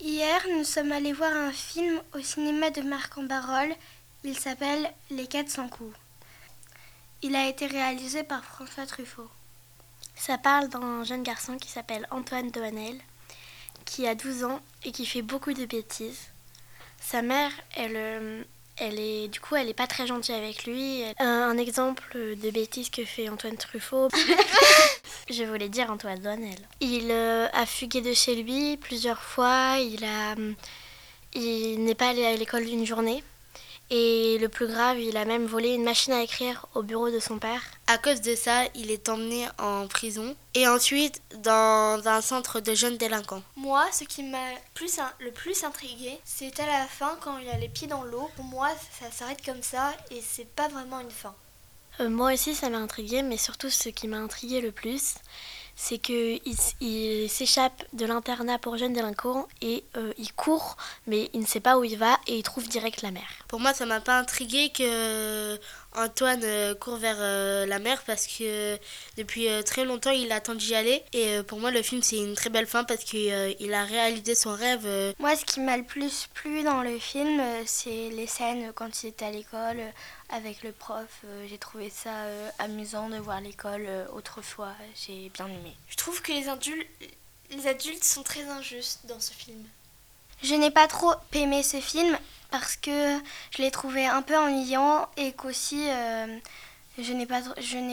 Hier, nous sommes allés voir un film au cinéma de Marc en Barol. Il s'appelle Les 400 coups. Il a été réalisé par François Truffaut. Ça parle d'un jeune garçon qui s'appelle Antoine Doanel, qui a 12 ans et qui fait beaucoup de bêtises. Sa mère, elle, euh, elle est, du coup, elle n'est pas très gentille avec lui. Un, un exemple de bêtise que fait Antoine Truffaut. Je voulais dire Antoine Doanel. Il euh, a fugué de chez lui plusieurs fois. Il a, il n'est pas allé à l'école d'une journée. Et le plus grave, il a même volé une machine à écrire au bureau de son père. À cause de ça, il est emmené en prison et ensuite dans un centre de jeunes délinquants. Moi, ce qui m'a plus, le plus intrigué, c'est à la fin quand il a les pieds dans l'eau. Pour moi, ça s'arrête comme ça et c'est pas vraiment une fin. Euh, moi aussi, ça m'a intrigué, mais surtout ce qui m'a intrigué le plus, c'est qu'il il, s'échappe de l'internat pour jeunes délinquants et euh, il court, mais il ne sait pas où il va et il trouve direct la mer. Pour moi, ça m'a pas intrigué que Antoine euh, court vers euh, la mer parce que depuis très longtemps, il attend d'y aller. Et pour moi, le film, c'est une très belle fin parce qu'il a réalisé son rêve. Moi, ce qui m'a le plus plu dans le film, c'est les scènes quand il était à l'école avec le prof. J'ai trouvé ça amusant de voir l'école autrefois. J'ai bien aimé. Je trouve que les adultes, les adultes sont très injustes dans ce film. Je n'ai pas trop aimé ce film parce que je l'ai trouvé un peu ennuyant et qu'aussi euh, je n'ai pas,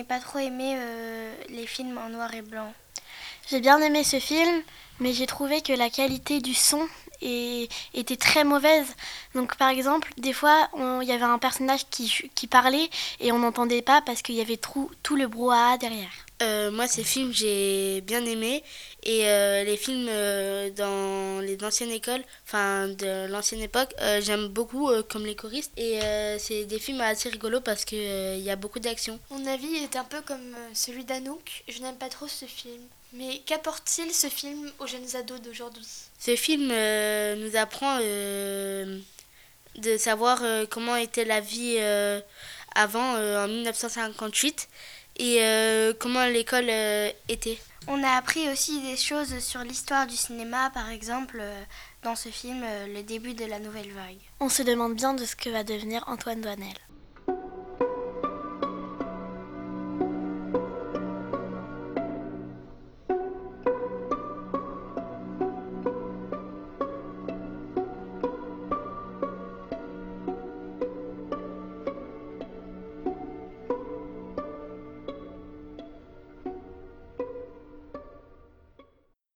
pas trop aimé euh, les films en noir et blanc. J'ai bien aimé ce film, mais j'ai trouvé que la qualité du son était très mauvaise. Donc par exemple, des fois, il y avait un personnage qui, parlait et on n'entendait pas parce qu'il y avait tout le brouhaha derrière. Euh, moi, ces films, j'ai bien aimé. Et euh, les films euh, dans les anciennes écoles, enfin de l'ancienne époque, j'aime beaucoup, comme Les choristes. Et c'est des films assez rigolos parce qu'il y a beaucoup d'action. Mon avis est un peu comme celui d'Anouk. Je n'aime pas trop ce film. Mais qu'apporte-t-il ce film aux jeunes ados d'aujourd'hui? Ce film nous apprend de savoir comment était la vie avant, en 1958 et euh, comment l'école euh, était? On a appris aussi des choses sur l'histoire du cinéma, par exemple euh, dans ce film Le début de la nouvelle vague. On se demande bien de ce que va devenir Antoine Douanel.